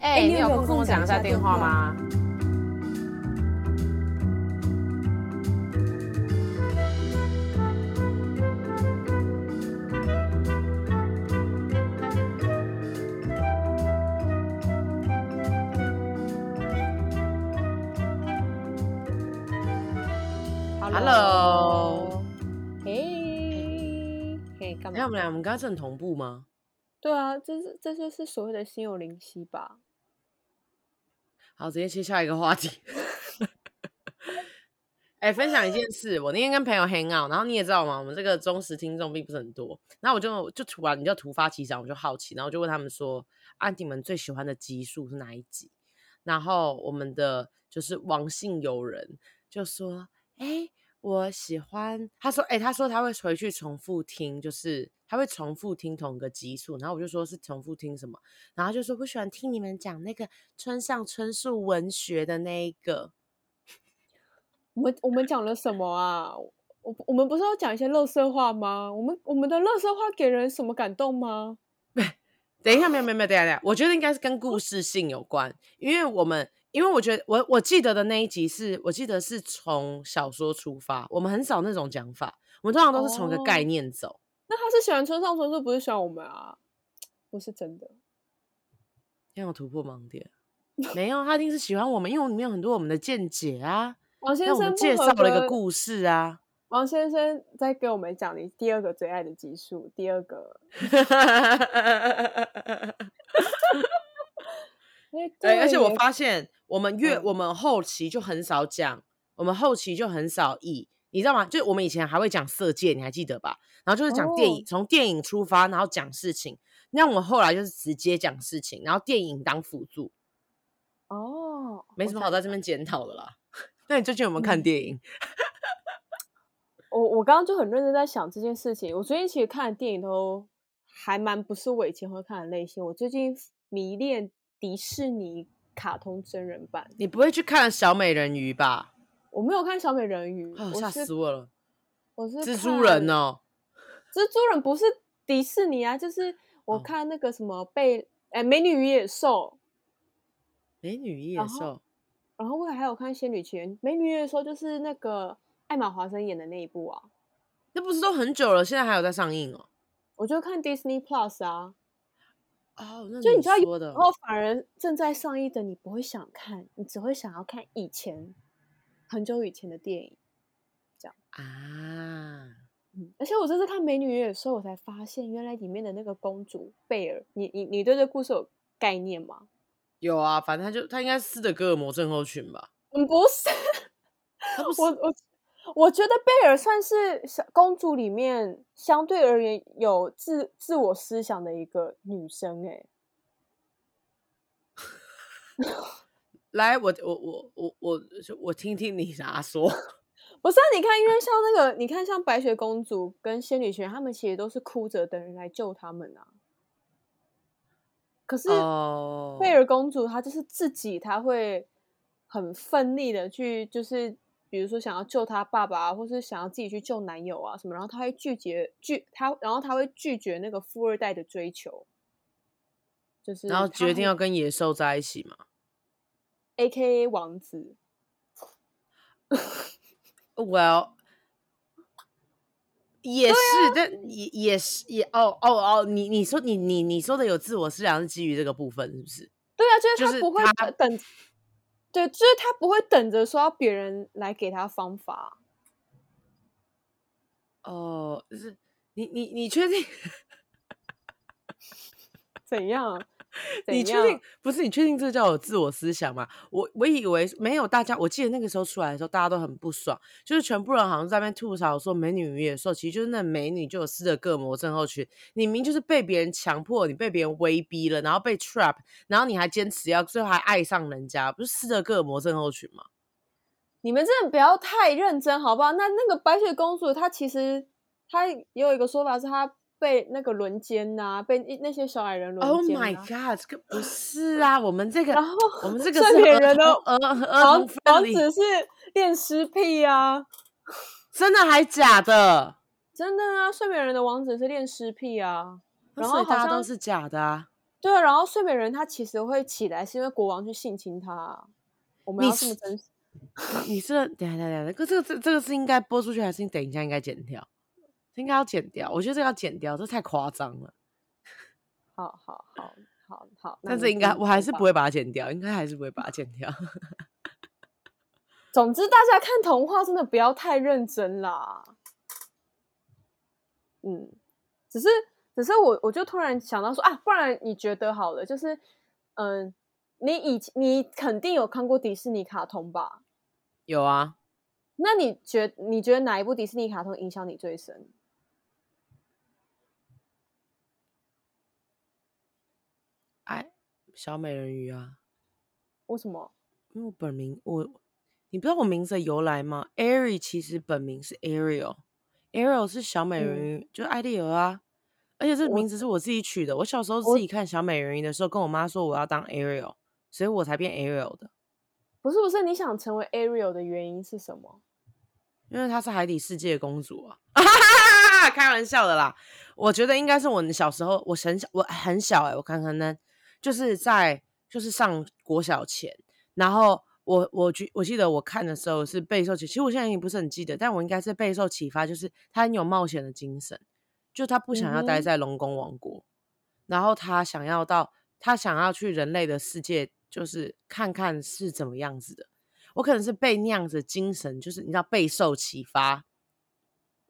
哎、欸，你有空跟我讲一下电话吗？Hello，嘿，嘿，干嘛？哎，我们俩，我们刚刚是很同步吗？对啊，这是这就是所谓的心有灵犀吧。好，直接切下一个话题。哎、欸，分享一件 事，我那天跟朋友 hang out，然后你也知道吗？我们这个忠实听众并不是很多。然后我就就突然你就突发奇想，我就好奇，然后我就问他们说：“啊，你们最喜欢的集数是哪一集？”然后我们的就是王姓友人就说：“哎、欸。”我喜欢他说，哎、欸，他说他会回去重复听，就是他会重复听同一个集数，然后我就说是重复听什么，然后就说不喜欢听你们讲那个村上春树文学的那一个。我们我们讲了什么啊？我我们不是要讲一些乐色话吗？我们我们的乐色话给人什么感动吗？等一下，没有没有没有，等一下等一下，我觉得应该是跟故事性有关，因为我们。因为我觉得我我记得的那一集是我记得是从小说出发，我们很少那种讲法，我们通常都是从一个概念走。哦、那他是喜欢村上春树，不是喜欢我们啊？不是真的，要突破盲点。没有，他一定是喜欢我们，因为里面有很多我们的见解啊。王先生介绍了一个故事啊。王先生在给我们讲你第二个最爱的集数，第二个。对，而且我发现我们越、嗯、我们后期就很少讲，我们后期就很少以，你知道吗？就我们以前还会讲色戒，你还记得吧？然后就是讲电影，从、哦、电影出发，然后讲事情。那我们后来就是直接讲事情，然后电影当辅助。哦，没什么好在这边检讨的啦。那你最近有没有看电影？我我刚刚就很认真在想这件事情。我最近其实看的电影都还蛮不是我以前会看的类型。我最近迷恋。迪士尼卡通真人版，你不会去看小美人鱼吧？我没有看小美人鱼，哦、吓死我了！我是蜘蛛人哦，蜘蛛人不是迪士尼啊，就是我看那个什么被哎、哦欸、美女与野兽，美女与野兽，然后我还有看仙女奇缘，美女与野兽就是那个艾玛华森演的那一部啊，那不是都很久了，现在还有在上映哦。我就看 Disney Plus 啊。哦，那你就你知道，有时候反而正在上映的，你不会想看，你只会想要看以前很久以前的电影，这样啊。嗯，而且我这次看《美女与野兽》的时候，我才发现原来里面的那个公主贝尔，你你你对这故事有概念吗？有啊，反正他就他应该是斯德哥尔摩症候群吧？嗯，不是，不是我我。我觉得贝尔算是小公主里面相对而言有自自我思想的一个女生哎。来，我我我我我我听听你咋说。不是啊，你看，因为像那个，你看像白雪公主跟仙女学院，他们其实都是哭着等人来救他们啊。可是贝尔公主她就是自己，她会很奋力的去就是。比如说想要救她爸爸，或是想要自己去救男友啊什么，然后她会拒绝拒她，然后她会拒绝那个富二代的追求，就是然后决定要跟野兽在一起嘛，A.K.A 王子。Well，也是，啊、但也也是也哦哦哦，你你说你你你说的有自我思想是基于这个部分是不是？对啊，就是他不会等。就是对，就是他不会等着说要别人来给他方法。哦，就是你你你确定？怎样？你确定不是？你确定这叫有自我思想吗？我我以为没有，大家我记得那个时候出来的时候，大家都很不爽，就是全部人好像在那边吐槽说，美女与野兽其实就是那美女就有斯德哥尔摩症候群，你明明就是被别人强迫，你被别人威逼了，然后被 trap，然后你还坚持要最后还爱上人家，不是斯德哥尔摩症候群吗？你们真的不要太认真，好不好？那那个白雪公主她其实她也有一个说法是她。被那个轮奸呐，被那些小矮人轮奸。Oh my god，这个不 是啊，我们这个，然后我们这 个睡美人的儿王王子是恋尸癖啊，真的还假的？真的啊，睡美人的王子是恋尸癖啊，然后大家都是假的啊。对啊，然后睡美人她其实会起来，是因为国王去性侵她。我们要这么真实？你，你是等下等下，这个这个这个是应该播出去，还是你等一下应该剪掉？应该要剪掉，我觉得这个要剪掉，这太夸张了。好好好好好，但是应该我还是不会把它剪掉，应该还是不会把它剪掉。总之，大家看童话真的不要太认真啦。嗯，只是只是我我就突然想到说啊，不然你觉得好了，就是嗯，你以前你肯定有看过迪士尼卡通吧？有啊。那你觉你觉得哪一部迪士尼卡通影响你最深？哎，小美人鱼啊。为什么？因为我本名我。你不知道我名字的由来吗？Ari 其实本名是 Ariel，Ariel 是小美人鱼，嗯、就是爱丽儿啊。而且这名字是我自己取的。我，我小时候自己看小美人鱼的时候，跟我妈说我要当 Ariel，所以我才变 Ariel 的。不是不是，你想成为 Ariel 的原因是什么？因为她是海底世界公主啊！开玩笑的啦。我觉得应该是我小时候，我很小，我很小哎、欸，我看看呢，就是在就是上国小前，然后。我我记我记得我看的时候是备受启，其实我现在已经不是很记得，但我应该是备受启发，就是他很有冒险的精神，就他不想要待在龙宫王国，嗯、然后他想要到他想要去人类的世界，就是看看是怎么样子的。我可能是被那样子的精神，就是你知道备受启发，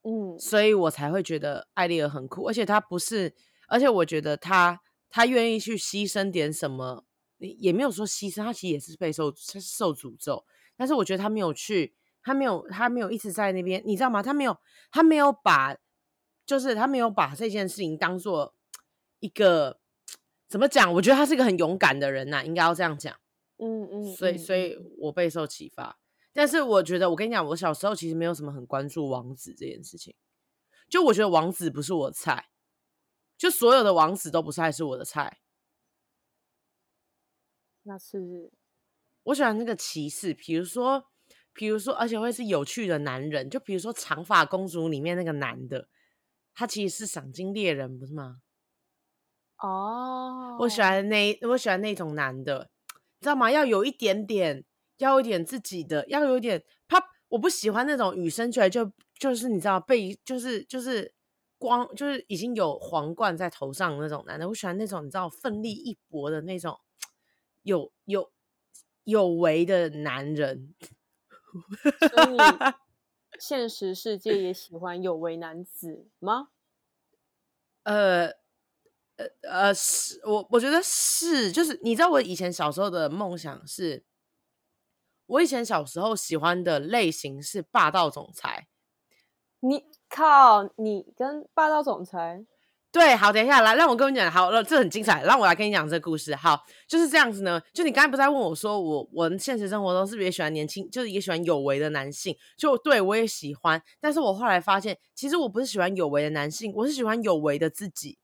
嗯，所以我才会觉得艾丽儿很酷，而且他不是，而且我觉得他他愿意去牺牲点什么。也没有说牺牲，他其实也是被受受诅咒，但是我觉得他没有去，他没有，他没有一直在那边，你知道吗？他没有，他没有把，就是他没有把这件事情当做 一个怎么讲？我觉得他是一个很勇敢的人呐、啊，应该要这样讲。嗯嗯，嗯所以，所以我备受启发。但是我觉得，我跟你讲，我小时候其实没有什么很关注王子这件事情，就我觉得王子不是我的菜，就所有的王子都不是还是我的菜。那是我喜欢那个骑士，比如说，比如说，而且会是有趣的男人，就比如说《长发公主》里面那个男的，他其实是赏金猎人，不是吗？哦，我喜欢那我喜欢那种男的，你知道吗？要有一点点，要有一点自己的，要有一点他，我不喜欢那种与生俱来就就是你知道被就是就是光就是已经有皇冠在头上那种男的，我喜欢那种你知道奋力一搏的那种。有有有为的男人，所以你 现实世界也喜欢有为男子吗？呃呃呃，是我我觉得是，就是你知道我以前小时候的梦想是，我以前小时候喜欢的类型是霸道总裁。你靠，你跟霸道总裁？对，好，等一下来，让我跟你讲，好了，这很精彩，让我来跟你讲这个故事。好，就是这样子呢。就你刚才不是在问我说，我我现实生活中是不是也喜欢年轻，就是也喜欢有为的男性？就对我也喜欢，但是我后来发现，其实我不是喜欢有为的男性，我是喜欢有为的自己。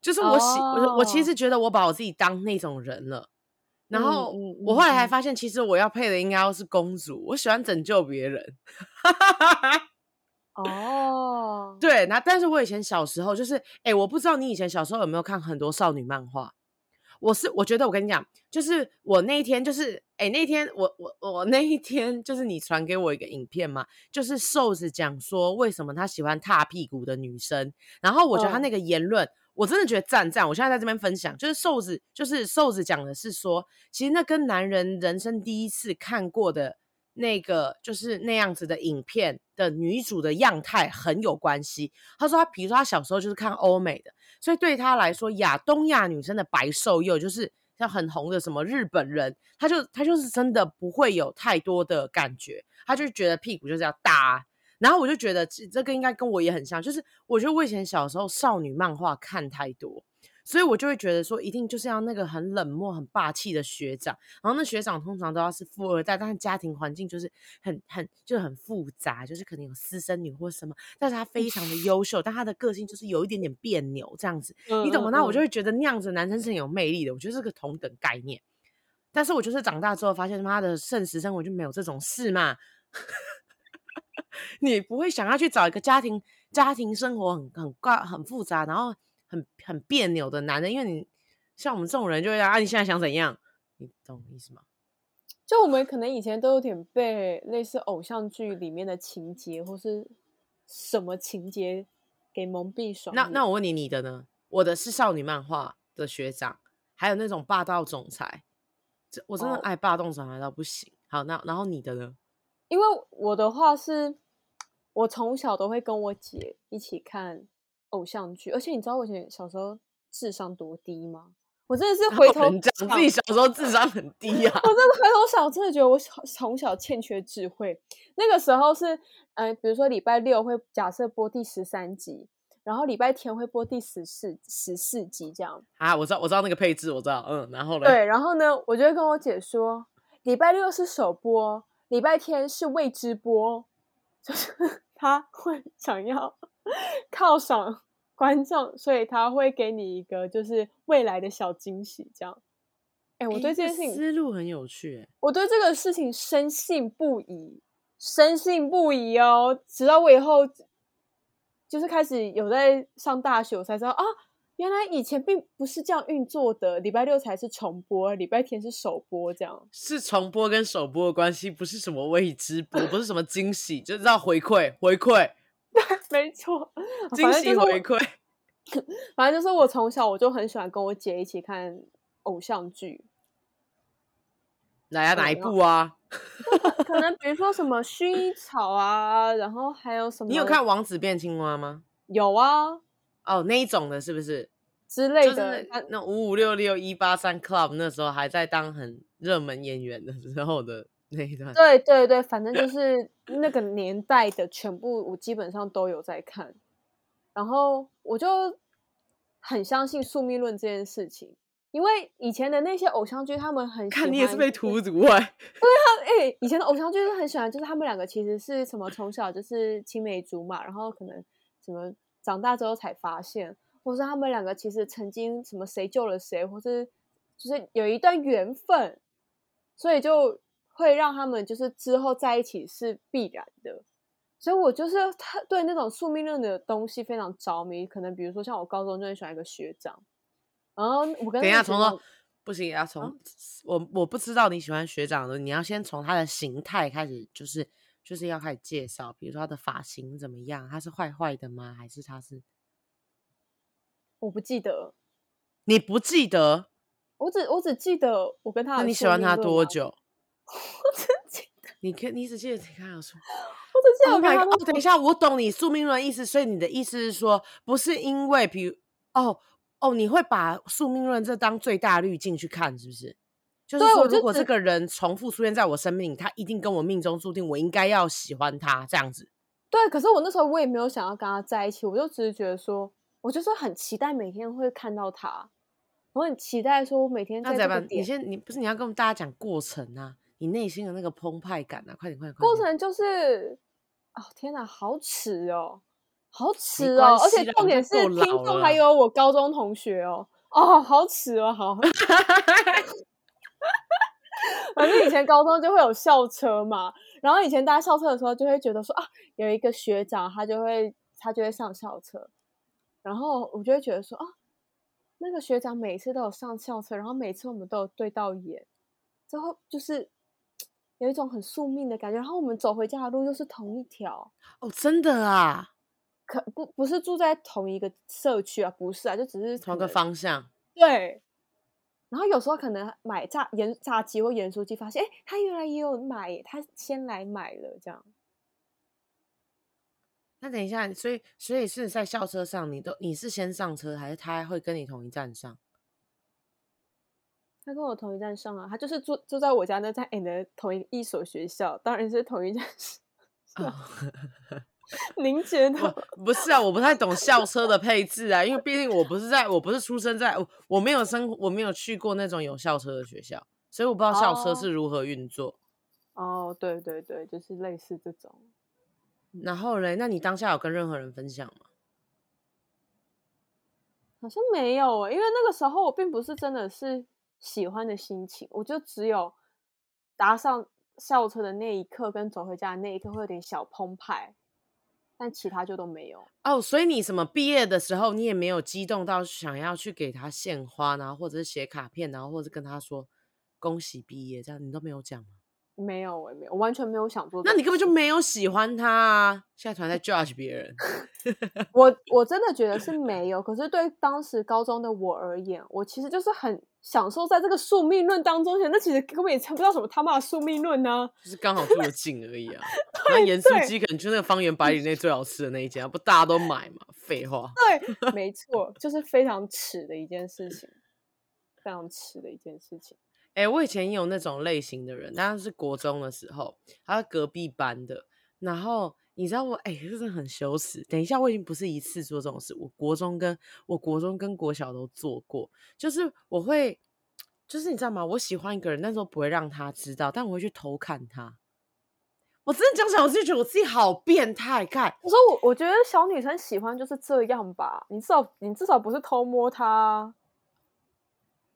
就是我喜，oh. 我我其实觉得我把我自己当那种人了。然后我后来还发现，其实我要配的应该要是公主，我喜欢拯救别人。哦，oh. 对，那但是我以前小时候就是，哎，我不知道你以前小时候有没有看很多少女漫画。我是我觉得我跟你讲，就是我那一天就是，哎，那天我我我那一天就是你传给我一个影片嘛，就是瘦子讲说为什么他喜欢踏屁股的女生，然后我觉得他那个言论，oh. 我真的觉得赞赞。我现在在这边分享，就是瘦子就是瘦子讲的是说，其实那跟男人人生第一次看过的。那个就是那样子的影片的女主的样态很有关系。他说他，比如说他小时候就是看欧美的，所以对他来说，亚东亚女生的白瘦幼就是像很红的什么日本人，他就他就是真的不会有太多的感觉，他就觉得屁股就是要大。然后我就觉得这个应该跟我也很像，就是我觉得我以前小时候少女漫画看太多。所以我就会觉得说，一定就是要那个很冷漠、很霸气的学长。然后那学长通常都要是富二代，但是家庭环境就是很、很就很复杂，就是可能有私生女或什么。但是他非常的优秀，但他的个性就是有一点点别扭这样子，你懂吗？那我就会觉得那样子的男生是很有魅力的。我觉得是个同等概念。但是我就是长大之后发现，他的现实生活就没有这种事嘛。你不会想要去找一个家庭、家庭生活很很怪、很复杂，然后。很很别扭的男人，因为你像我们这种人就会啊，你现在想怎样？你懂意思吗？就我们可能以前都有点被类似偶像剧里面的情节或是什么情节给蒙蔽双。那那我问你，你的呢？我的是少女漫画的学长，还有那种霸道总裁，这我真的爱霸道总裁到不行。Oh. 好，那然后你的呢？因为我的话是，我从小都会跟我姐一起看偶像剧，而且你知道我以前小时候智商多低吗？我真的是回头讲自己小时候智商很低啊！我真的回头想，真的觉得我从小欠缺智慧。那个时候是，嗯、呃，比如说礼拜六会假设播第十三集，然后礼拜天会播第十四十四集这样。啊，我知道，我知道那个配置，我知道，嗯，然后呢？对，然后呢，我就会跟我姐说，礼拜六是首播，礼拜天是未知播，就是他会想要 犒赏。观众，所以他会给你一个就是未来的小惊喜，这样。哎，我对这件事情思路很有趣。我对这个事情深信不疑，深信不疑哦。直到我以后就是开始有在上大学，我才知道啊，原来以前并不是这样运作的。礼拜六才是重播，礼拜天是首播，这样。是重播跟首播的关系，不是什么未知播，不是什么惊喜，就是要回馈回馈。对，没错，惊喜回馈。反正就是我从小我就很喜欢跟我姐一起看偶像剧。来啊，哪一部啊？可能比如说什么薰衣草啊，然后还有什么？你有看《王子变青蛙》吗？有啊。哦，那一种的，是不是？之类的。那五五六六一八三 Club 那时候还在当很热门演员的时候的那一段。对对对，反正就是那个年代的全部，我基本上都有在看。然后我就很相信宿命论这件事情，因为以前的那些偶像剧，他们很看你也是被荼毒哎。对啊，哎、欸，以前的偶像剧是很喜欢，就是他们两个其实是什么从小就是青梅竹马，然后可能什么长大之后才发现，或是他们两个其实曾经什么谁救了谁，或是就是有一段缘分，所以就会让他们就是之后在一起是必然的。所以，我就是他对那种宿命论的东西非常着迷。可能比如说，像我高中就很喜欢一个学长，然后我跟等一下从头不行，要从、啊、我我不知道你喜欢学长的，你要先从他的形态开始，就是就是要开始介绍。比如说他的发型怎么样？他是坏坏的吗？还是他是？我不记得。你不记得？我只我只记得我跟他。那你喜欢他多久？我只记得。你可你只记得你看有什么？我跟他哦，等一下，我懂你宿命论意思，所以你的意思是说，不是因为，比如，哦哦，你会把宿命论这当最大滤镜去看，是不是？就是说，如果这个人重复出现在我生命，他一定跟我命中注定，我应该要喜欢他这样子。对，可是我那时候我也没有想要跟他在一起，我就只是觉得说，我就是很期待每天会看到他，我很期待说，我每天在这个点。你先，你不是你要跟大家讲过程啊？你内心的那个澎湃感啊，快点快点快点！过程就是。哦天哪，好耻哦，好耻哦！而且重点是听众还有我高中同学哦，哦，好耻哦，好。反正以前高中就会有校车嘛，然后以前搭校车的时候就会觉得说啊，有一个学长他就会他就会上校车，然后我就会觉得说啊，那个学长每次都有上校车，然后每次我们都有对到眼，之后就是。有一种很宿命的感觉，然后我们走回家的路又是同一条哦，真的啊？可不不是住在同一个社区啊？不是啊，就只是同个方向。对。然后有时候可能买炸盐炸鸡或盐酥鸡，发现哎，他原来也有买，他先来买了这样。那等一下，所以所以是在校车上，你都你是先上车，还是他会跟你同一站上？他跟我同一站上啊，他就是住住在我家那在 N 的同一一所学校，当然是同一站。您觉得？不是啊，我不太懂校车的配置啊，因为毕竟我不是在，我不是出生在，我我没有生，我没有去过那种有校车的学校，所以我不知道校车是如何运作。哦，哦，对对对，就是类似这种。然后嘞，那你当下有跟任何人分享吗？好像没有欸，因为那个时候我并不是真的是。喜欢的心情，我就只有搭上校车的那一刻，跟走回家的那一刻会有点小澎湃，但其他就都没有。哦，所以你什么毕业的时候，你也没有激动到想要去给他献花，然后或者是写卡片，然后或者跟他说恭喜毕业，这样你都没有讲吗？没有，我也没有，我完全没有想做。那你根本就没有喜欢他啊！现在突然在 judge 别人，我我真的觉得 是没有。可是对当时高中的我而言，我其实就是很享受在这个宿命论当中。那其实根本也谈不到什么他妈的宿命论呢、啊，就是刚好住的近而已啊。那盐酥鸡可能就那个方圆百里内最好吃的那一家，不大家都买嘛？废话。对，没错，就是非常耻的一件事情，非常耻的一件事情。哎、欸，我以前也有那种类型的人，但是国中的时候，他是隔壁班的。然后你知道我，哎、欸，真的很羞耻。等一下，我已经不是一次做这种事，我国中跟我国中跟国小都做过。就是我会，就是你知道吗？我喜欢一个人，那时候不会让他知道，但我会去偷看他。我真的讲起来，我自己觉得我自己好变态。看，我说我，我觉得小女生喜欢就是这样吧。你至少，你至少不是偷摸他。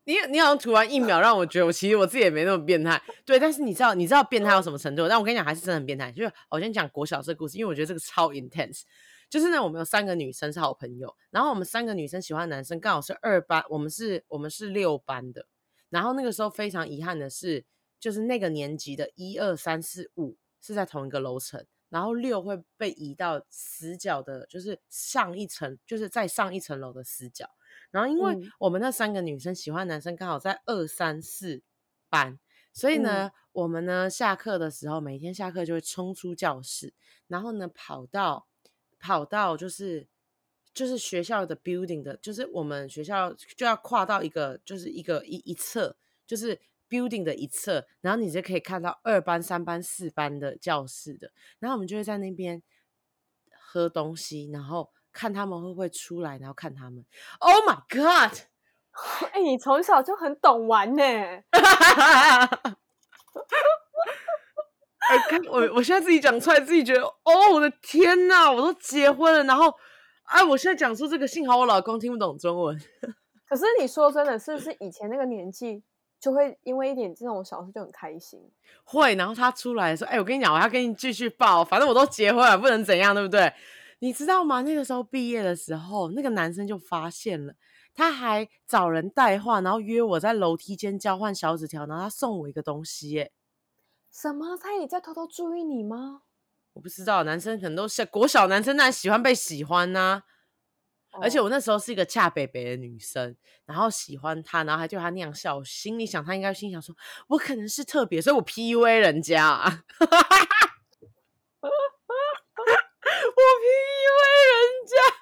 你你好像突然一秒让我觉得我其实我自己也没那么变态，对，但是你知道你知道变态到什么程度？但我跟你讲还是真的很变态。就是我先讲国小这个故事，因为我觉得这个超 intense。就是呢，我们有三个女生是好朋友，然后我们三个女生喜欢男生刚好是二班，我们是我们是六班的。然后那个时候非常遗憾的是，就是那个年级的一二三四五是在同一个楼层，然后六会被移到死角的，就是上一层，就是在上一层楼的死角。然后，因为我们那三个女生喜欢男生刚好在二三四班，所以呢，嗯、我们呢下课的时候，每天下课就会冲出教室，然后呢跑到跑到就是就是学校的 building 的，就是我们学校就要跨到一个就是一个一一侧，就是 building 的一侧，然后你就可以看到二班、三班、四班的教室的，然后我们就会在那边喝东西，然后。看他们会不会出来，然后看他们。Oh my god！哎、欸，你从小就很懂玩呢。哎、欸，看我，我现在自己讲出来，自己觉得，哦，我的天哪，我都结婚了，然后，哎，我现在讲出这个，幸好我老公听不懂中文。可是你说真的，是不是以前那个年纪就会因为一点这种小事就很开心？会，然后他出来说，哎，我跟你讲，我要跟你继续抱，反正我都结婚了，不能怎样，对不对？你知道吗？那个时候毕业的时候，那个男生就发现了，他还找人带话，然后约我在楼梯间交换小纸条，然后他送我一个东西，耶。什么？他也在偷偷注意你吗？我不知道，男生可能都是国小男生，那喜欢被喜欢呐、啊。Oh. 而且我那时候是一个恰北北的女生，然后喜欢他，然后还对他那样笑，心里想他应该心想说，我可能是特别，所以我 PUA 人家、人家，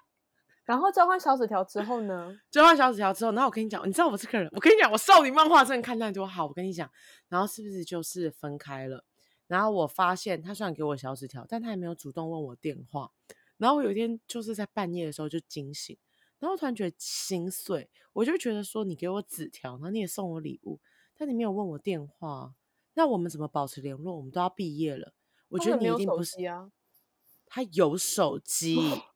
然后交换小纸条之后呢？交换小纸条之后，然后我跟你讲，你知道我这个人，我跟你讲，我少女漫画真的看太多。好，我跟你讲，然后是不是就是分开了？然后我发现他虽然给我小纸条，但他也没有主动问我电话。然后我有一天就是在半夜的时候就惊醒，然后突然觉得心碎，我就觉得说，你给我纸条，然后你也送我礼物，但你没有问我电话，那我们怎么保持联络？我们都要毕业了，我觉得你一定不是啊。他有手机，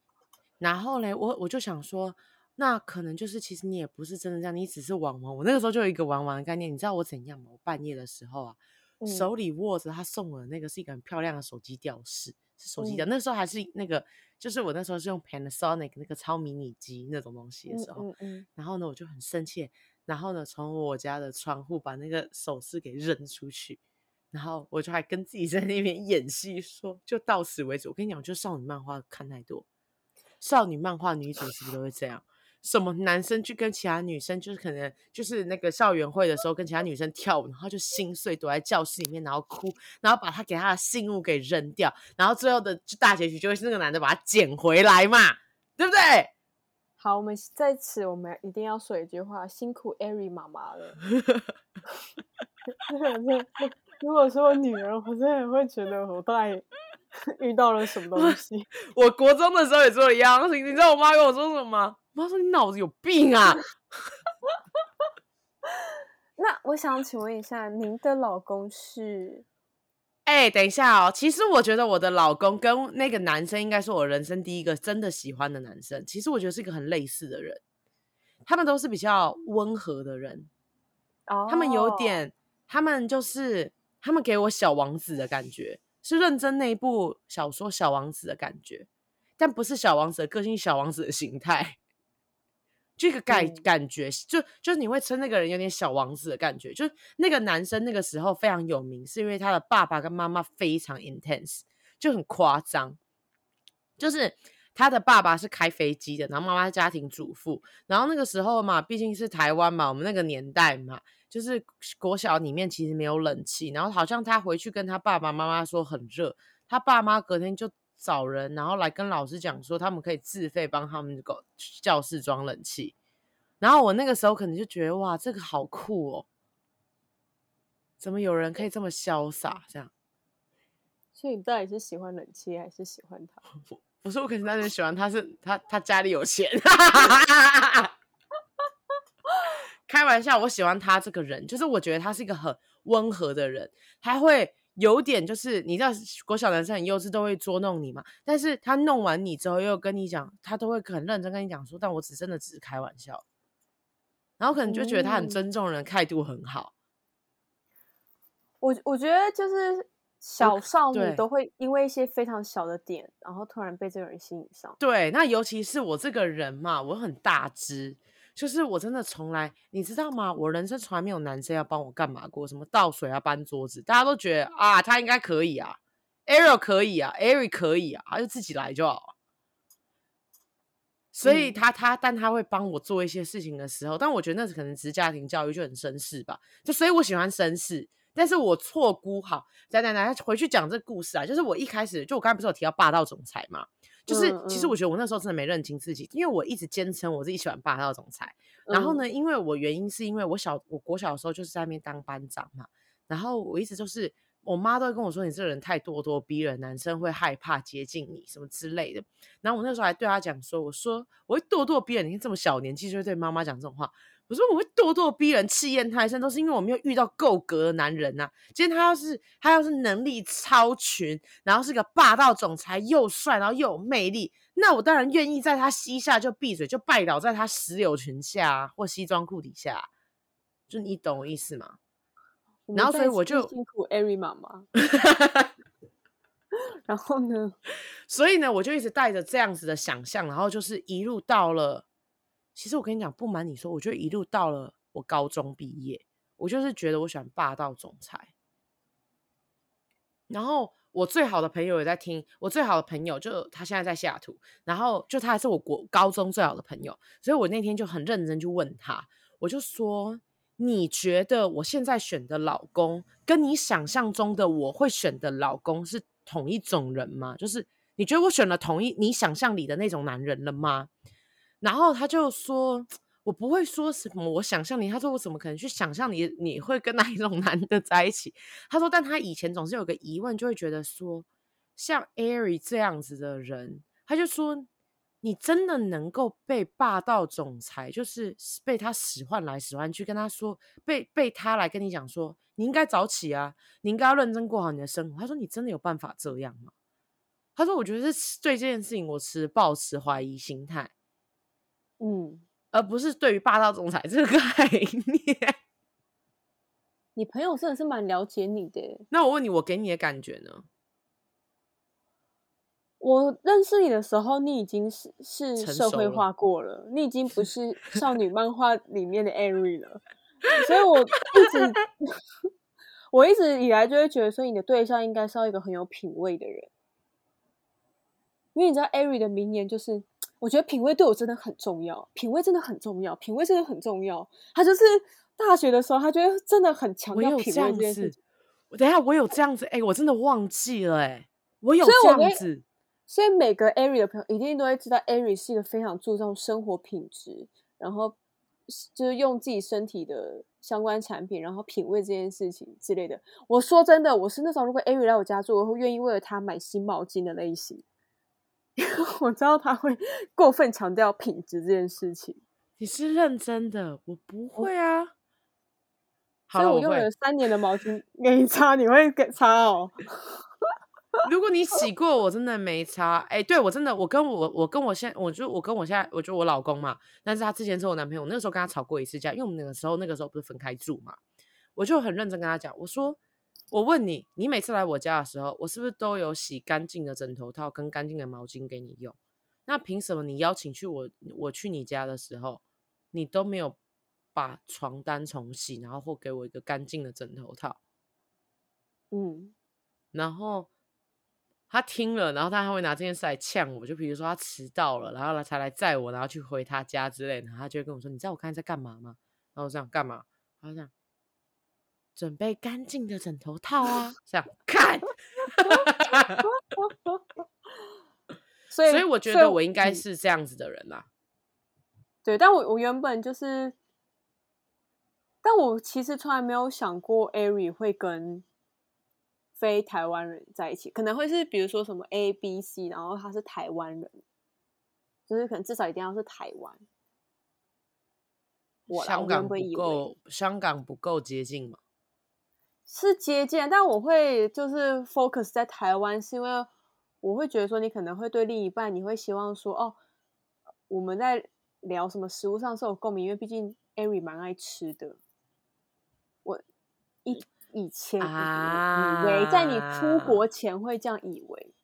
然后嘞，我我就想说，那可能就是其实你也不是真的这样，你只是玩玩。我那个时候就有一个玩玩的概念，你知道我怎样吗？我半夜的时候啊，嗯、手里握着他送我的那个是一个很漂亮的手机吊饰，是手机吊。嗯、那时候还是那个，就是我那时候是用 Panasonic 那个超迷你机那种东西的时候，然后呢，我就很生气，然后呢，从我家的窗户把那个首饰给扔出去。然后我就还跟自己在那边演戏，说就到此为止。我跟你讲，就少女漫画看太多，少女漫画女主是不是都会这样？什么男生去跟其他女生，就是可能就是那个校园会的时候跟其他女生跳舞，然后就心碎，躲在教室里面，然后哭，然后把他给他的信物给扔掉，然后最后的就大结局就会是那个男的把他捡回来嘛，对不对？好，我们在此我们一定要说一句话：辛苦艾瑞妈妈了。如果说女儿，我真的会觉得我大 遇到了什么东西。我国中的时候也做了一样事情，你知道我妈跟我说什么吗？我妈说：“你脑子有病啊！”那我想请问一下，您的老公是？哎、欸，等一下哦。其实我觉得我的老公跟那个男生应该是我人生第一个真的喜欢的男生。其实我觉得是一个很类似的人，他们都是比较温和的人。哦，oh. 他们有点，他们就是。他们给我小王子的感觉，是认真那一部小说《小王子》的感觉。但不是小王子的个性，小王子的形态。这个感感觉，就就你会称那个人有点小王子的感觉。就那个男生那个时候非常有名，是因为他的爸爸跟妈妈非常 intense，就很夸张。就是他的爸爸是开飞机的，然后妈妈是家庭主妇。然后那个时候嘛，毕竟是台湾嘛，我们那个年代嘛，就是国小里面其实没有冷气。然后好像他回去跟他爸爸妈妈说很热，他爸妈隔天就。找人，然后来跟老师讲说，他们可以自费帮他们搞教室装冷气。然后我那个时候可能就觉得，哇，这个好酷哦！怎么有人可以这么潇洒？这样。所以你到底是喜欢冷气，还是喜欢他？不，不是，我肯定当然喜欢他是，是他他家里有钱。开玩笑，我喜欢他这个人，就是我觉得他是一个很温和的人，他会。有点就是你知道国小男生很幼稚，都会捉弄你嘛。但是他弄完你之后，又跟你讲，他都会很认真跟你讲说，但我只真的只是开玩笑。然后可能就觉得他很尊重人，态、嗯、度很好。我我觉得就是小少女都会因为一些非常小的点，然后突然被这个人吸引上。对，那尤其是我这个人嘛，我很大只。就是我真的从来，你知道吗？我人生从来没有男生要帮我干嘛过，什么倒水啊、搬桌子，大家都觉得啊，他应该可以啊，Ariel 可以啊，Ari 可以啊，他就自己来就好。所以他他，但他会帮我做一些事情的时候，但我觉得那是可能只是家庭教育就很绅士吧。就所以我喜欢绅士，但是我错估好，来来来，回去讲这个故事啊。就是我一开始就我刚才不是有提到霸道总裁嘛？就是，其实我觉得我那时候真的没认清自己，因为我一直坚称我自己喜欢霸道总裁。然后呢，因为我原因是因为我小我国小的时候就是在那边当班长嘛，然后我一直就是我妈都会跟我说，你这个人太咄咄逼人，男生会害怕接近你什么之类的。然后我那时候还对她讲说，我说我会咄咄逼人，你看这么小年纪就会对妈妈讲这种话。我说我会咄咄逼人、气焰太盛，都是因为我没有遇到够格的男人呐、啊。今天他要是他要是能力超群，然后是个霸道总裁，又帅，然后又有魅力，那我当然愿意在他膝下就闭嘴，就拜倒在他石榴裙下或西装裤底下。就你懂我意思吗？然后所以我就辛苦艾瑞妈妈。然后呢？所以呢，我就一直带着这样子的想象，然后就是一路到了。其实我跟你讲，不瞒你说，我就一路到了我高中毕业，我就是觉得我喜欢霸道总裁。然后我最好的朋友也在听，我最好的朋友就他现在在西雅图，然后就他还是我国高中最好的朋友，所以我那天就很认真去问他，我就说：你觉得我现在选的老公，跟你想象中的我会选的老公是同一种人吗？就是你觉得我选了同一你想象里的那种男人了吗？然后他就说：“我不会说什么，我想象你。”他说：“我怎么可能去想象你？你会跟哪一种 男的在一起？”他说：“但他以前总是有个疑问，就会觉得说，像 Ari 这样子的人，他就说，你真的能够被霸道总裁，就是被他使唤来使唤去，跟他说，被被他来跟你讲说，你应该早起啊，你应该要认真过好你的生活。”他说：“你真的有办法这样吗？”他说：“我觉得是对这件事情，我持抱持怀疑心态。”嗯，而不是对于霸道总裁这个概念。你朋友真的是蛮了解你的。那我问你，我给你的感觉呢？我认识你的时候，你已经是是社会化过了，了你已经不 是少女漫画里面的 Ari 了。所以我一直，我一直以来就会觉得说，你的对象应该是要一个很有品味的人。因为你知道 Ari 的名言就是。我觉得品味对我真的很重要，品味真的很重要，品味真的很重要。他就是大学的时候，他觉得真的很强调品味这件事。我等一下，我有这样子，哎、欸，我真的忘记了、欸，哎，我有这样子。所以每个 Ari 的朋友一定都会知道，Ari 是一个非常注重生活品质，然后就是用自己身体的相关产品，然后品味这件事情之类的。我说真的，我是那时候如果 Ari 来我家住，我会愿意为了他买新毛巾的类型。我知道他会过分强调品质这件事情。你是认真的？我不会啊。所以我用了三年的毛巾给你擦，你会给擦哦。如果你洗 过，我真的没擦。哎、欸，对我真的，我跟我我跟我现，我就我跟我现在，我就我老公嘛。但是他之前是我男朋友，那个时候跟他吵过一次架，因为我们那个时候那个时候不是分开住嘛。我就很认真跟他讲，我说。我问你，你每次来我家的时候，我是不是都有洗干净的枕头套跟干净的毛巾给你用？那凭什么你邀请去我我去你家的时候，你都没有把床单重洗，然后或给我一个干净的枕头套？嗯，然后他听了，然后他还会拿这件事来呛我，就比如说他迟到了，然后来才来载我，然后去回他家之类的，然后他就会跟我说：“你知道我刚才在干嘛吗？”然后我想干嘛？他这样准备干净的枕头套啊，这样看。所以，所以我觉得我应该是这样子的人啦。对，但我我原本就是，但我其实从来没有想过，Ari 会跟非台湾人在一起，可能会是比如说什么 A、B、C，然后他是台湾人，就是可能至少一定要是台湾。香港不够，香港不够接近吗？是接近，但我会就是 focus 在台湾，是因为。我会觉得说，你可能会对另一半，你会希望说，哦，我们在聊什么食物上是有共鸣，因为毕竟艾瑞蛮爱吃的。我以以前以为在你出国前会这样以为，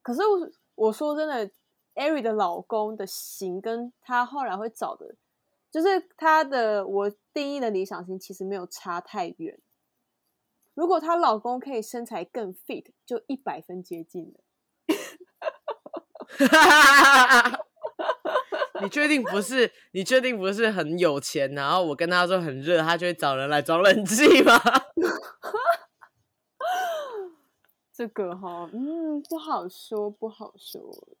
可是我我说真的，艾瑞的老公的型跟他后来会找的，就是他的我定义的理想型，其实没有差太远。如果她老公可以身材更 fit，就一百分接近了。你确定不是？你确定不是很有钱？然后我跟他说很热，他就会找人来装冷气吗？这个哈，嗯，不好说，不好说。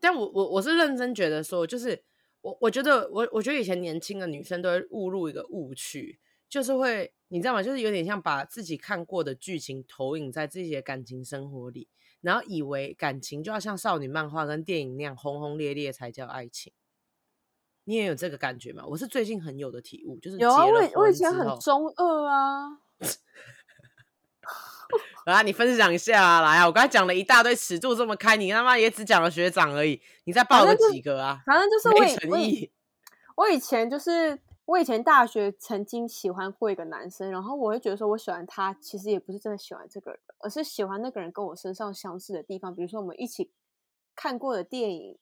但我我我是认真觉得说，就是我我觉得我我觉得以前年轻的女生都会误入一个误区，就是会你知道吗？就是有点像把自己看过的剧情投影在自己的感情生活里。然后以为感情就要像少女漫画跟电影那样轰轰烈烈才叫爱情，你也有这个感觉吗？我是最近很有的体悟，就是有啊，我我以前很中二啊。来啊，你分享一下啊，来啊！我刚才讲了一大堆尺度这么开，你他妈也只讲了学长而已，你再报个几个啊？反正就是我。我以前就是。我以前大学曾经喜欢过一个男生，然后我会觉得说，我喜欢他其实也不是真的喜欢这个人，而是喜欢那个人跟我身上相似的地方，比如说我们一起看过的电影，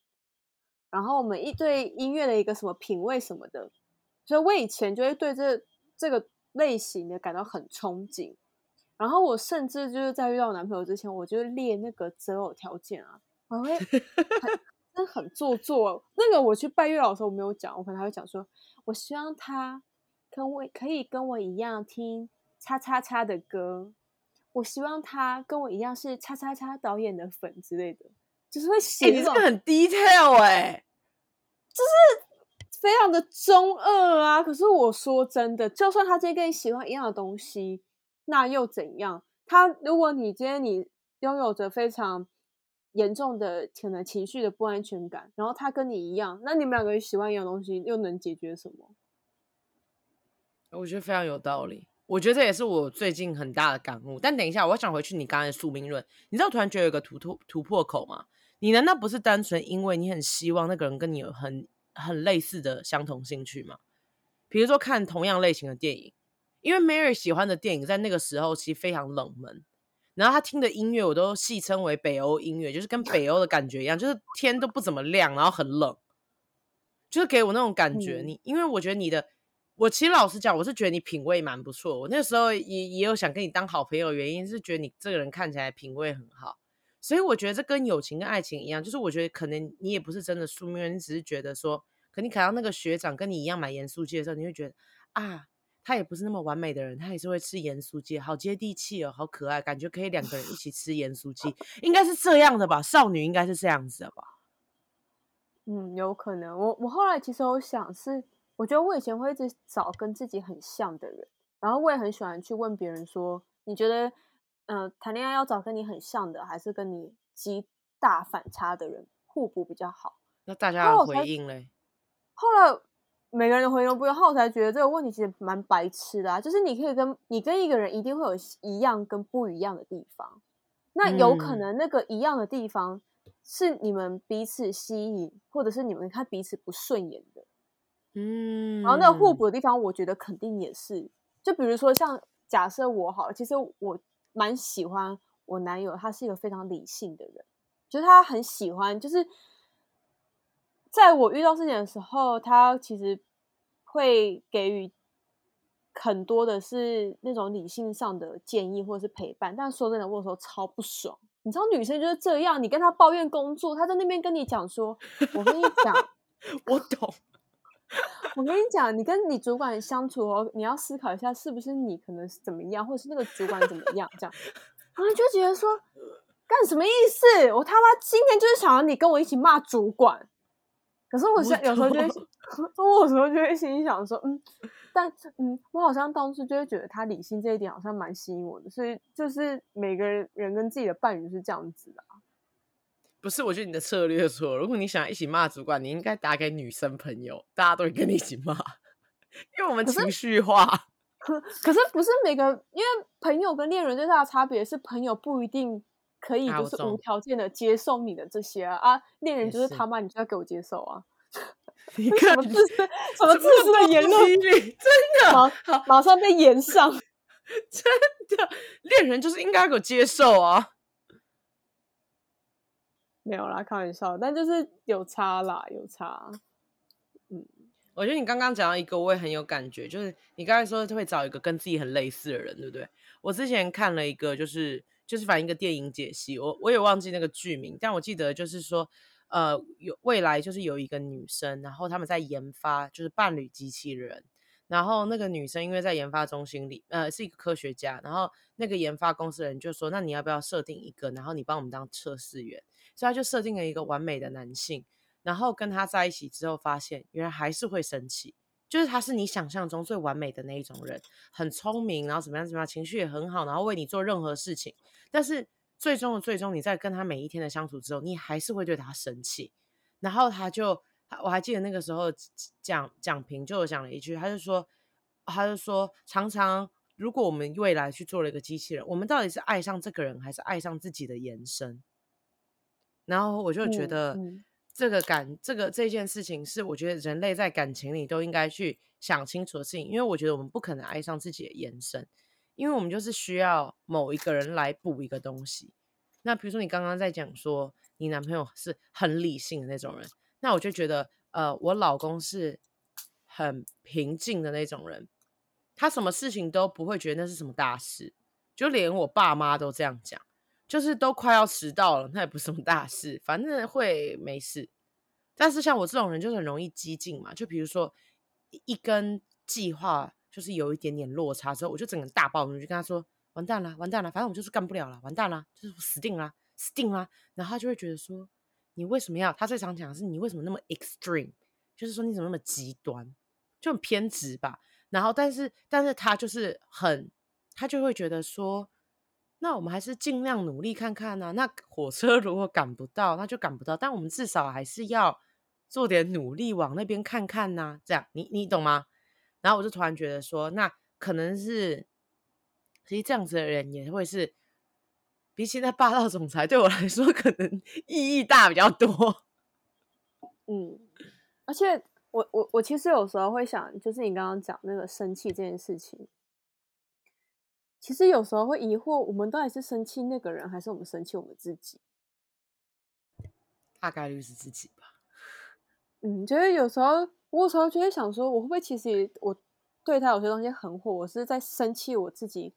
然后我们一对音乐的一个什么品味什么的，所以我以前就会对这这个类型的感到很憧憬，然后我甚至就是在遇到男朋友之前，我就列那个择偶条件啊，我会真的很做作。那个我去拜月老的时候我没有讲，我可能还会讲说。我希望他跟我可以跟我一样听叉叉叉的歌。我希望他跟我一样是叉叉叉导演的粉之类的，就是会写、欸。你这个很 detail 哎、欸，就是非常的中二啊。可是我说真的，就算他今天跟你喜欢一样的东西，那又怎样？他如果你今天你拥有着非常严重的可能情绪的不安全感，然后他跟你一样，那你们两个人喜欢一样东西，又能解决什么？我觉得非常有道理。我觉得这也是我最近很大的感悟。但等一下，我想回去你刚才的宿命论。你知道，突然觉得有个突突突破口吗？你难道不是单纯因为你很希望那个人跟你有很很类似的相同兴趣吗？比如说看同样类型的电影，因为 Mary 喜欢的电影在那个时候其实非常冷门。然后他听的音乐我都戏称为北欧音乐，就是跟 北欧的感觉一样，就是天都不怎么亮，然后很冷，就是给我那种感觉。你因为我觉得你的，我其实老实讲，我是觉得你品味蛮不错。我那时候也也有想跟你当好朋友的原因，是觉得你这个人看起来品味很好。所以我觉得这跟友情跟爱情一样，就是我觉得可能你也不是真的宿命，你只是觉得说，可你看到那个学长跟你一样买盐酥鸡的时候，你会觉得啊。他也不是那么完美的人，他也是会吃盐酥鸡，好接地气哦，好可爱，感觉可以两个人一起吃盐酥鸡，应该是这样的吧？少女应该是这样子的吧？嗯，有可能。我我后来其实我想是，我觉得我以前会一直找跟自己很像的人，然后我也很喜欢去问别人说，你觉得，嗯、呃，谈恋爱要找跟你很像的，还是跟你极大反差的人互补比较好？那大家的回应嘞？后来。每个人的回应不一样，我才觉得这个问题其实蛮白痴的啊！就是你可以跟你跟一个人一定会有一样跟不一样的地方，那有可能那个一样的地方是你们彼此吸引，或者是你们看彼此不顺眼的，嗯，然后那个互补的地方，我觉得肯定也是。就比如说像假设我好了，其实我蛮喜欢我男友，他是一个非常理性的人，就是他很喜欢，就是在我遇到事情的时候，他其实会给予很多的是那种理性上的建议或者是陪伴。但说真的，我有时候超不爽。你知道女生就是这样，你跟她抱怨工作，她在那边跟你讲说：“我跟你讲，我懂。我跟你讲，你跟你主管相处哦，你要思考一下，是不是你可能是怎么样，或者是那个主管怎么样，这样。”然后就觉得说，干什么意思？我他妈今天就是想要你跟我一起骂主管。可是我想有时候就会，我有时候就会心里想说，嗯。但嗯，我好像当时就会觉得他理性这一点好像蛮吸引我的，所以就是每个人人跟自己的伴侣是这样子的。不是，我觉得你的策略错。如果你想一起骂主管，你应该打给女生朋友，大家都会跟你一起骂，因为我们情绪化。可，可是不是每个，因为朋友跟恋人最大的差别是，朋友不一定可以就是无条件的接受你的这些啊，啊，恋人就是他妈你就要给我接受啊。你看，什么自私、什么自私的言论，真的马马上被延上，真的恋人就是应该给我接受啊！没有啦，开玩笑，但就是有差啦，有差。嗯，我觉得你刚刚讲到一个，我也很有感觉，就是你刚才说会找一个跟自己很类似的人，对不对？我之前看了一个，就是就是反映一个电影解析，我我也忘记那个剧名，但我记得就是说。呃，有未来就是有一个女生，然后他们在研发就是伴侣机器人，然后那个女生因为在研发中心里，呃，是一个科学家，然后那个研发公司的人就说，那你要不要设定一个，然后你帮我们当测试员，所以他就设定了一个完美的男性，然后跟他在一起之后发现，原来还是会生气，就是他是你想象中最完美的那一种人，很聪明，然后怎么样怎么样，情绪也很好，然后为你做任何事情，但是。最终的最终，你在跟他每一天的相处之后，你还是会对他生气。然后他就，我还记得那个时候讲讲评就讲了一句，他就说，他就说，常常如果我们未来去做了一个机器人，我们到底是爱上这个人，还是爱上自己的延伸？然后我就觉得，这个感，这个这件事情是我觉得人类在感情里都应该去想清楚的事情，因为我觉得我们不可能爱上自己的延伸。因为我们就是需要某一个人来补一个东西。那比如说你刚刚在讲说你男朋友是很理性的那种人，那我就觉得，呃，我老公是很平静的那种人，他什么事情都不会觉得那是什么大事，就连我爸妈都这样讲，就是都快要迟到了，那也不是什么大事，反正会没事。但是像我这种人就很容易激进嘛，就比如说一根计划。就是有一点点落差之后，我就整个大爆怒，就跟他说：“完蛋了，完蛋了，反正我就是干不了了，完蛋了，就是死定了，死定了。”然后他就会觉得说：“你为什么要？”他最常讲的是：“你为什么那么 extreme？” 就是说你怎么那么极端，就很偏执吧。然后，但是，但是他就是很，他就会觉得说：“那我们还是尽量努力看看啊。那火车如果赶不到，那就赶不到，但我们至少还是要做点努力往那边看看呐。这样，你你懂吗？”然后我就突然觉得说，那可能是，其实这样子的人也会是，比起那霸道总裁对我来说，可能意义大比较多。嗯，而且我我我其实有时候会想，就是你刚刚讲那个生气这件事情，其实有时候会疑惑，我们到底是生气那个人，还是我们生气我们自己？大概率是自己吧。嗯，就是有时候。我有时候就会想说，我会不会其实我对他有些东西很火，我是在生气我自己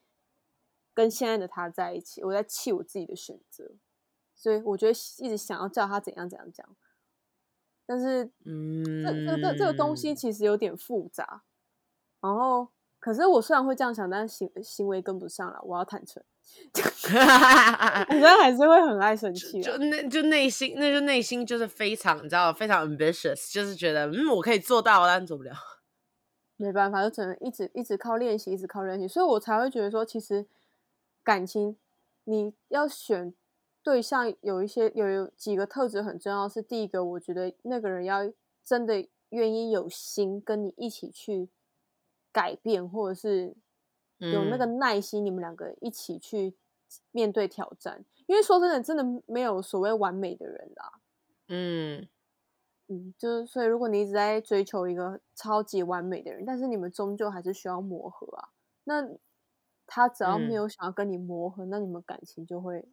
跟现在的他在一起，我在气我自己的选择，所以我觉得一直想要叫他怎样怎样讲，但是，嗯，这这这这个东西其实有点复杂，然后，可是我虽然会这样想，但是行行为跟不上了，我要坦诚。我觉得还是会很爱生气，就那就内心，那就内心就是非常，你知道，非常 ambitious，就是觉得嗯，我可以做到，但做不了，没办法，就只能一直一直靠练习，一直靠练习，所以我才会觉得说，其实感情你要选对象，有一些有有几个特质很重要，是第一个，我觉得那个人要真的愿意有心跟你一起去改变，或者是。有那个耐心，你们两个一起去面对挑战。嗯、因为说真的，真的没有所谓完美的人啦。嗯嗯，就是所以，如果你一直在追求一个超级完美的人，但是你们终究还是需要磨合啊。那他只要没有想要跟你磨合，嗯、那你们感情就会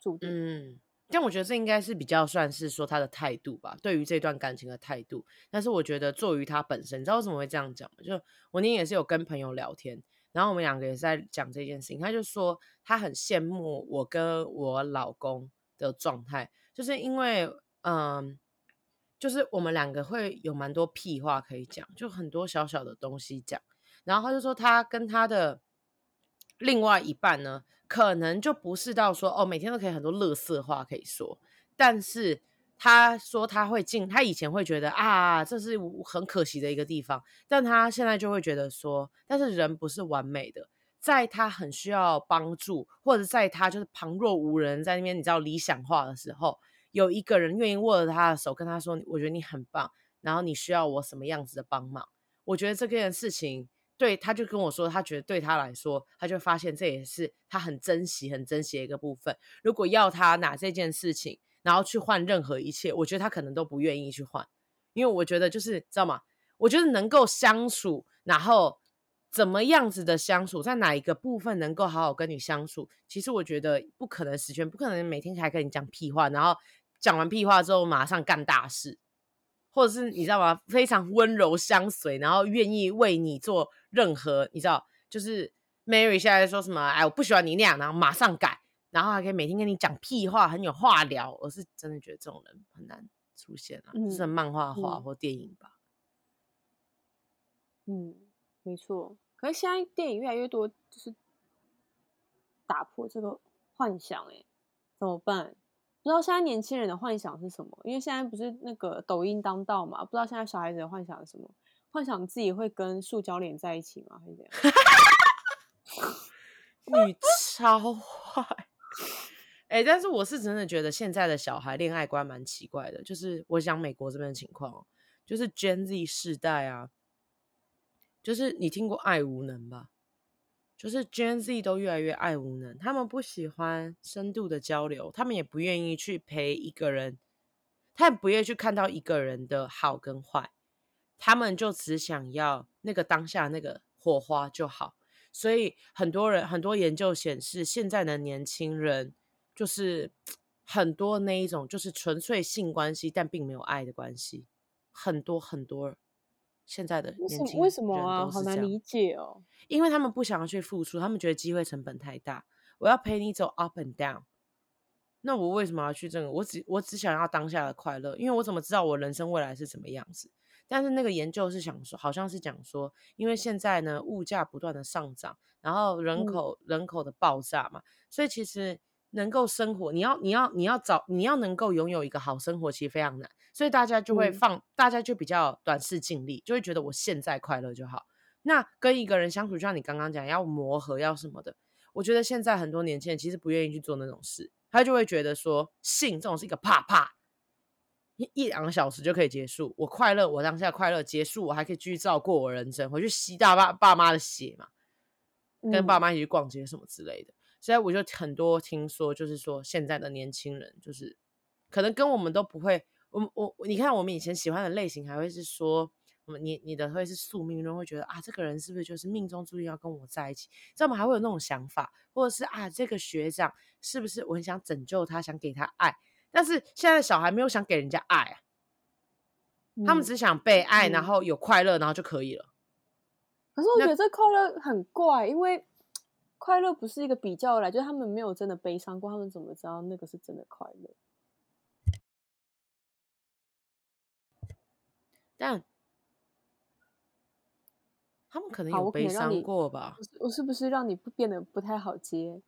注定。嗯，但我觉得这应该是比较算是说他的态度吧，对于这段感情的态度。但是我觉得，作于他本身，你知道为什么会这样讲吗？就我那天也是有跟朋友聊天，然后我们两个也是在讲这件事情。他就说他很羡慕我跟我老公的状态，就是因为嗯，就是我们两个会有蛮多屁话可以讲，就很多小小的东西讲。然后他就说他跟他的另外一半呢。可能就不是到说哦，每天都可以很多乐色话可以说，但是他说他会进，他以前会觉得啊，这是很可惜的一个地方，但他现在就会觉得说，但是人不是完美的，在他很需要帮助，或者在他就是旁若无人，在那边你知道理想化的时候，有一个人愿意握着他的手，跟他说，我觉得你很棒，然后你需要我什么样子的帮忙，我觉得这件事情。对，他就跟我说，他觉得对他来说，他就发现这也是他很珍惜、很珍惜的一个部分。如果要他拿这件事情，然后去换任何一切，我觉得他可能都不愿意去换，因为我觉得就是知道吗？我觉得能够相处，然后怎么样子的相处，在哪一个部分能够好好跟你相处，其实我觉得不可能十全，不可能每天还跟你讲屁话，然后讲完屁话之后马上干大事。或者是你知道吗？非常温柔相随，然后愿意为你做任何，你知道，就是 Mary 现在说什么？哎，我不喜欢你那样，然后马上改，然后还可以每天跟你讲屁话，很有话聊。我是真的觉得这种人很难出现啊，嗯、是漫画化或电影吧？嗯，没错。可是现在电影越来越多，就是打破这个幻想，哎，怎么办？不知道现在年轻人的幻想是什么？因为现在不是那个抖音当道嘛？不知道现在小孩子的幻想是什么？幻想自己会跟塑胶脸在一起吗？还是怎样？你超坏！哎、但是我是真的觉得现在的小孩恋爱观蛮奇怪的。就是我想美国这边的情况，就是 Gen Z 世代啊，就是你听过爱无能吧？就是 Gen Z 都越来越爱无能，他们不喜欢深度的交流，他们也不愿意去陪一个人，他也不愿意去看到一个人的好跟坏，他们就只想要那个当下那个火花就好。所以很多人很多研究显示，现在的年轻人就是很多那一种就是纯粹性关系，但并没有爱的关系，很多很多。现在的年轻人为什么啊？好难理解哦。因为他们不想要去付出，他们觉得机会成本太大。我要陪你走 up and down，那我为什么要去这个？我只我只想要当下的快乐，因为我怎么知道我人生未来是什么样子？但是那个研究是想说，好像是讲说，因为现在呢物价不断的上涨，然后人口、嗯、人口的爆炸嘛，所以其实。能够生活，你要你要你要找你要能够拥有一个好生活，其实非常难，所以大家就会放，嗯、大家就比较短视近利，就会觉得我现在快乐就好。那跟一个人相处，就像你刚刚讲，要磨合，要什么的，我觉得现在很多年轻人其实不愿意去做那种事，他就会觉得说，性这种是一个啪啪，一一两个小时就可以结束，我快乐，我当下快乐结束，我还可以继续照过我人生，回去吸大爸爸妈的血嘛，跟爸妈一起去逛街什么之类的。所以我就很多听说，就是说现在的年轻人，就是可能跟我们都不会，我我你看我们以前喜欢的类型，还会是说，我们你你的会是宿命论，会觉得啊，这个人是不是就是命中注定要跟我在一起？这样我们还会有那种想法，或者是啊，这个学长是不是我很想拯救他，想给他爱？但是现在的小孩没有想给人家爱啊，嗯、他们只想被爱，然后有快乐，然后就可以了。可是我觉得这快乐很怪，因为。快乐不是一个比较来，就是他们没有真的悲伤过，他们怎么知道那个是真的快乐？但他们可能有悲伤过吧？我，我是不是让你不变得不太好接？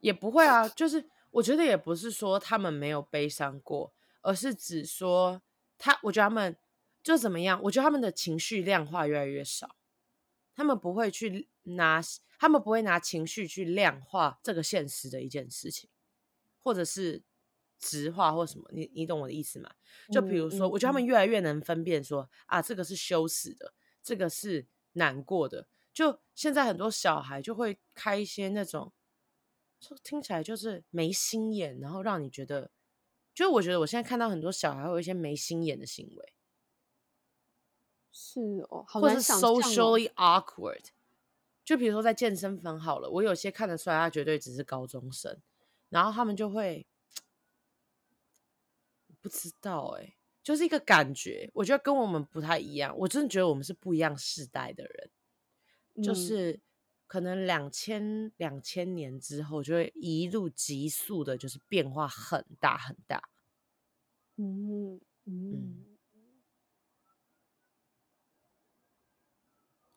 也不会啊，就是我觉得也不是说他们没有悲伤过，而是只说他，我觉得他们就怎么样？我觉得他们的情绪量化越来越少，他们不会去拿。他们不会拿情绪去量化这个现实的一件事情，或者是直化或什么，你你懂我的意思吗？就比如说，我觉得他们越来越能分辨说，啊，这个是羞耻的，这个是难过的。就现在很多小孩就会开一些那种，就听起来就是没心眼，然后让你觉得，就我觉得我现在看到很多小孩会有一些没心眼的行为，是哦，好或者是 socially awkward。就比如说在健身房好了，我有些看得出来他绝对只是高中生，然后他们就会，不知道哎、欸，就是一个感觉，我觉得跟我们不太一样。我真的觉得我们是不一样世代的人，嗯、就是可能两千两千年之后就会一路急速的，就是变化很大很大。嗯嗯，嗯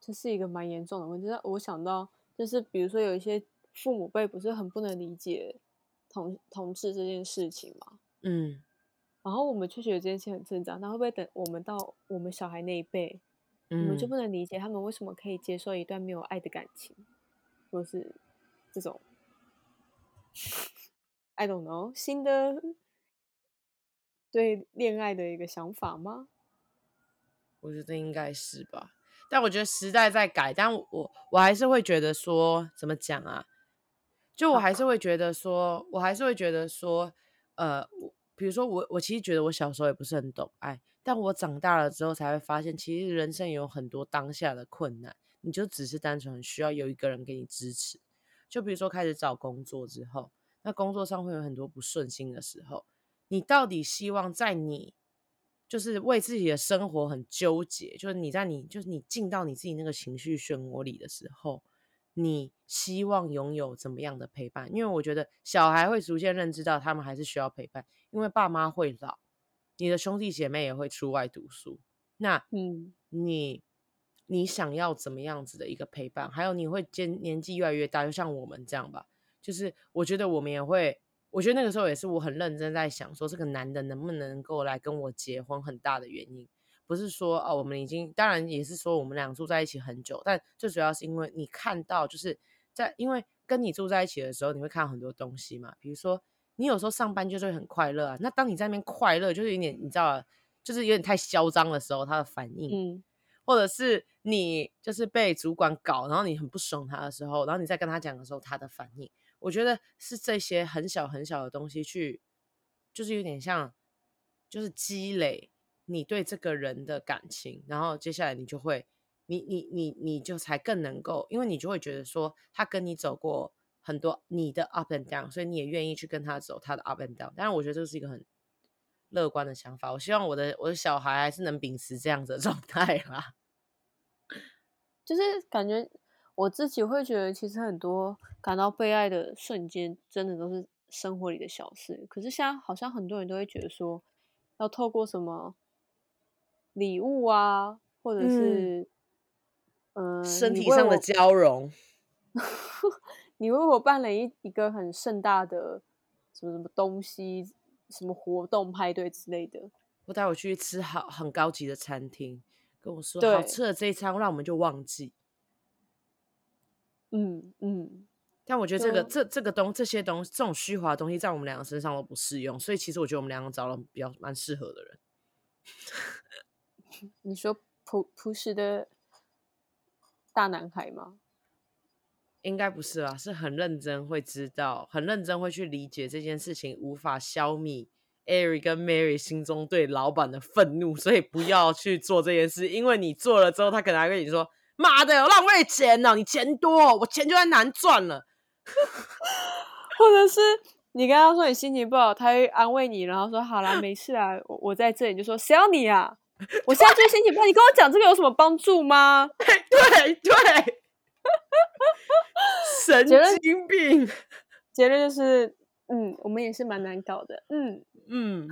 这是一个蛮严重的问题。我想到就是，比如说有一些父母辈不是很不能理解同同志这件事情嘛？嗯。然后我们却觉得这件事情很正常，那会不会等我们到我们小孩那一辈，嗯、我们就不能理解他们为什么可以接受一段没有爱的感情，或是这种，I don't know，新的对恋爱的一个想法吗？我觉得应该是吧，但我觉得时代在改，但我我还是会觉得说，怎么讲啊？就我还是会觉得说，我还是会觉得说，呃。我比如说我，我其实觉得我小时候也不是很懂爱，但我长大了之后才会发现，其实人生有很多当下的困难，你就只是单纯需要有一个人给你支持。就比如说开始找工作之后，那工作上会有很多不顺心的时候，你到底希望在你就是为自己的生活很纠结，就是你在你就是你进到你自己那个情绪漩涡里的时候。你希望拥有怎么样的陪伴？因为我觉得小孩会逐渐认知到，他们还是需要陪伴，因为爸妈会老，你的兄弟姐妹也会出外读书。那，嗯，你你想要怎么样子的一个陪伴？还有你会渐年纪越来越大，就像我们这样吧。就是我觉得我们也会，我觉得那个时候也是我很认真在想，说这个男的能不能够来跟我结婚，很大的原因。不是说哦，我们已经当然也是说我们俩住在一起很久，但最主要是因为你看到就是在因为跟你住在一起的时候，你会看到很多东西嘛。比如说你有时候上班就是会很快乐啊，那当你在那边快乐，就是有点你知道，就是有点太嚣张的时候，他的反应，嗯，或者是你就是被主管搞，然后你很不爽他的时候，然后你再跟他讲的时候，他的反应，我觉得是这些很小很小的东西去，就是有点像就是积累。你对这个人的感情，然后接下来你就会，你你你你就才更能够，因为你就会觉得说他跟你走过很多你的 up and down，所以你也愿意去跟他走他的 up and down。当然，我觉得这是一个很乐观的想法。我希望我的我的小孩还是能秉持这样子的状态啦。就是感觉我自己会觉得，其实很多感到被爱的瞬间，真的都是生活里的小事。可是现在好像很多人都会觉得说，要透过什么？礼物啊，或者是嗯，呃、身体上的交融。你为我办了一一个很盛大的什么什么东西，什么活动派对之类的。我带我去吃好很高级的餐厅，跟我说对好吃的这一餐，让我们就忘记。嗯嗯。但我觉得这个这这个东这些东西这种虚华的东西在我们两个身上都不适用，所以其实我觉得我们两个找了比较蛮适合的人。你说朴朴实的大男孩吗？应该不是啊，是很认真，会知道，很认真会去理解这件事情，无法消弭 Eric 跟 Mary 心中对老板的愤怒，所以不要去做这件事，因为你做了之后，他可能还跟你说：“妈的，我浪费钱呢，你钱多，我钱就在难赚了。”或者是你跟他说你心情不好，他会安慰你，然后说：“好啦，没事啊，我我在这里。”就说：“谁要你啊？” 我现在就心情不好，你跟我讲这个有什么帮助吗？对对，神经病。结论就是，嗯，我们也是蛮难搞的，嗯嗯，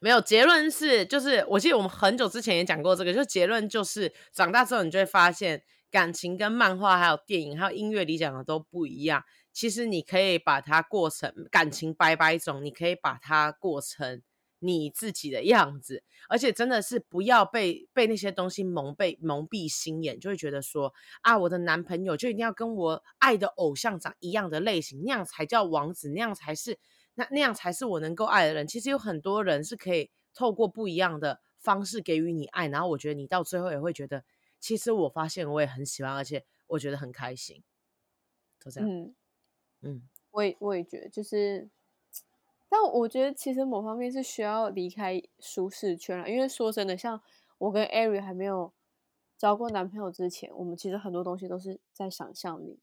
没有结论是，就是我记得我们很久之前也讲过这个，就结论就是，长大之后你就会发现，感情跟漫画、还有电影、还有音乐里讲的都不一样。其实你可以把它过成感情百百种，你可以把它过成。你自己的样子，而且真的是不要被被那些东西蒙被蒙蔽心眼，就会觉得说啊，我的男朋友就一定要跟我爱的偶像长一样的类型，那样才叫王子，那样才是那那样才是我能够爱的人。其实有很多人是可以透过不一样的方式给予你爱，然后我觉得你到最后也会觉得，其实我发现我也很喜欢，而且我觉得很开心，就这样。嗯嗯，我也我也觉得就是。但我觉得其实某方面是需要离开舒适圈了，因为说真的，像我跟艾瑞还没有交过男朋友之前，我们其实很多东西都是在想象里，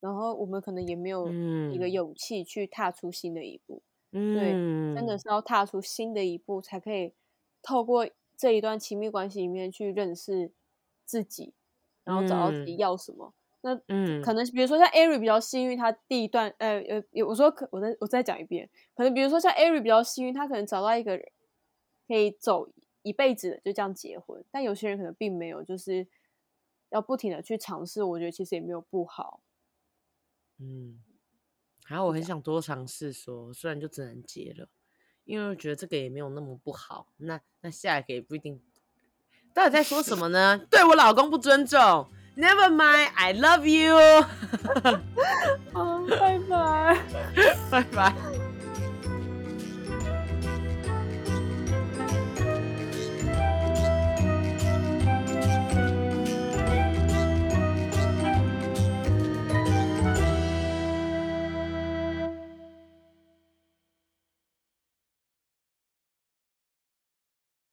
然后我们可能也没有一个勇气去踏出新的一步。嗯，对，真的是要踏出新的一步，才可以透过这一段亲密关系里面去认识自己，然后找到自己要什么。嗯、那嗯，可能比如说像 Ari 比较幸运，他第一段呃呃，我说可我再我再讲一遍，可能比如说像 Ari 比较幸运，他可能找到一个人可以走一辈子的，就这样结婚。但有些人可能并没有，就是要不停的去尝试。我觉得其实也没有不好。嗯。然后我很想多尝试说，虽然就只能结了，因为我觉得这个也没有那么不好。那那下一个也不一定。到底在说什么呢？对我老公不尊重？Never mind, I love you。好，拜拜，拜拜。